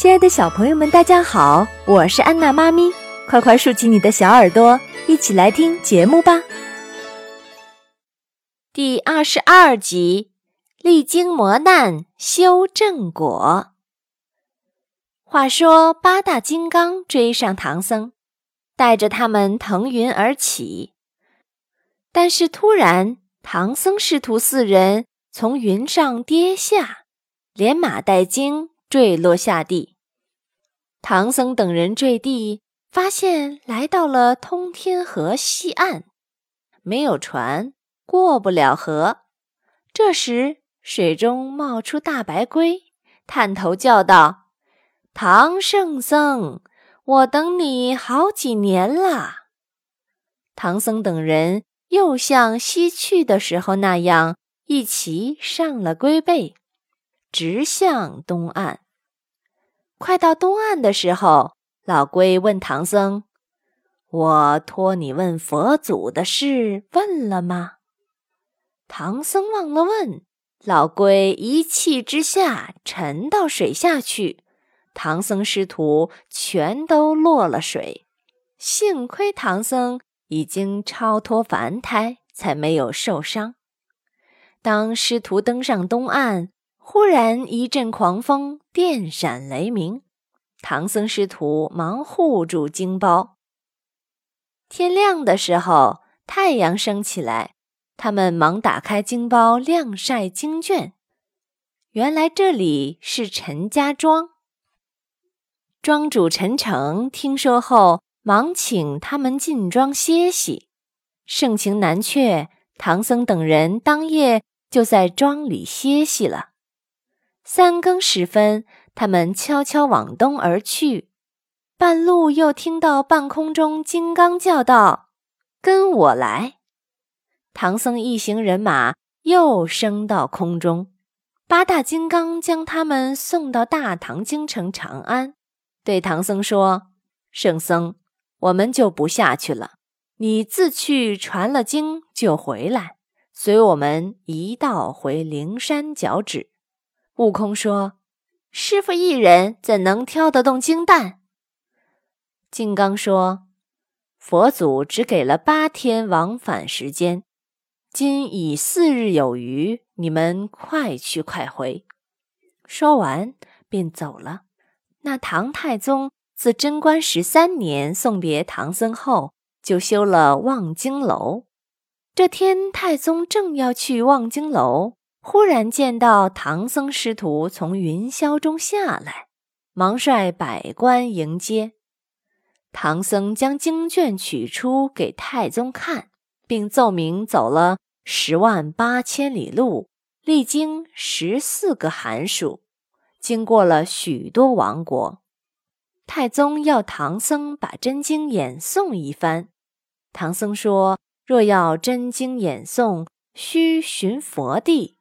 亲爱的小朋友们，大家好，我是安娜妈咪，快快竖起你的小耳朵，一起来听节目吧。第二十二集：历经磨难修正果。话说八大金刚追上唐僧，带着他们腾云而起，但是突然，唐僧师徒四人从云上跌下，连马带经。坠落下地，唐僧等人坠地，发现来到了通天河西岸，没有船，过不了河。这时，水中冒出大白龟，探头叫道：“唐圣僧，我等你好几年了。”唐僧等人又像西去的时候那样，一齐上了龟背。直向东岸。快到东岸的时候，老龟问唐僧：“我托你问佛祖的事，问了吗？”唐僧忘了问，老龟一气之下沉到水下去，唐僧师徒全都落了水。幸亏唐僧已经超脱凡胎，才没有受伤。当师徒登上东岸。忽然一阵狂风，电闪雷鸣，唐僧师徒忙护住经包。天亮的时候，太阳升起来，他们忙打开经包晾晒经卷。原来这里是陈家庄。庄主陈诚听说后，忙请他们进庄歇息。盛情难却，唐僧等人当夜就在庄里歇息了。三更时分，他们悄悄往东而去，半路又听到半空中金刚叫道：“跟我来！”唐僧一行人马又升到空中，八大金刚将他们送到大唐京城长安，对唐僧说：“圣僧，我们就不下去了，你自去传了经就回来，随我们一道回灵山脚趾。”悟空说：“师傅一人怎能挑得动金蛋？”金刚说：“佛祖只给了八天往返时间，今已四日有余，你们快去快回。”说完便走了。那唐太宗自贞观十三年送别唐僧后，就修了望京楼。这天，太宗正要去望京楼。忽然见到唐僧师徒从云霄中下来，忙率百官迎接。唐僧将经卷取出给太宗看，并奏明走了十万八千里路，历经十四个寒暑，经过了许多王国。太宗要唐僧把真经演诵一番。唐僧说：“若要真经演诵，须寻佛地。”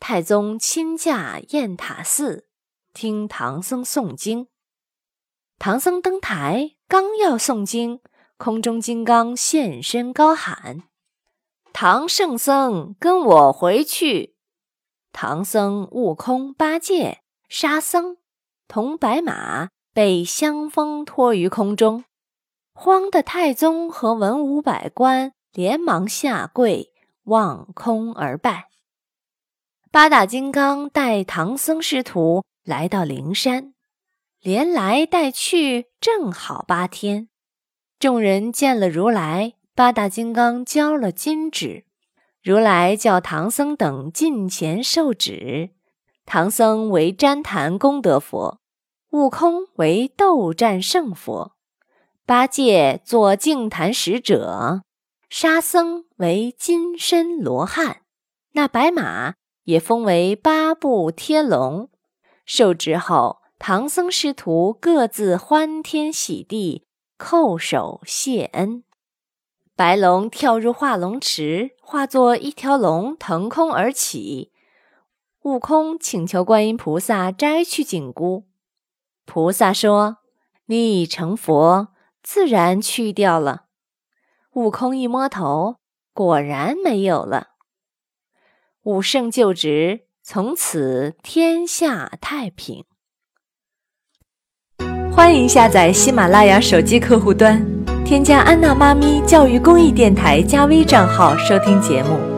太宗亲驾雁塔寺，听唐僧诵经。唐僧登台，刚要诵经，空中金刚现身，高喊：“唐圣僧，跟我回去！”唐僧、悟空、八戒、沙僧同白马被香风托于空中，慌的太宗和文武百官连忙下跪，望空而拜。八大金刚带唐僧师徒来到灵山，连来带去正好八天。众人见了如来，八大金刚交了金旨，如来叫唐僧等近前受旨。唐僧为旃檀功德佛，悟空为斗战胜佛，八戒做净坛使者，沙僧为金身罗汉，那白马。也封为八部天龙，受职后，唐僧师徒各自欢天喜地，叩首谢恩。白龙跳入化龙池，化作一条龙腾空而起。悟空请求观音菩萨摘去紧箍，菩萨说：“你已成佛，自然去掉了。”悟空一摸头，果然没有了。武圣就职，从此天下太平。欢迎下载喜马拉雅手机客户端，添加“安娜妈咪教育公益电台”加微账号收听节目。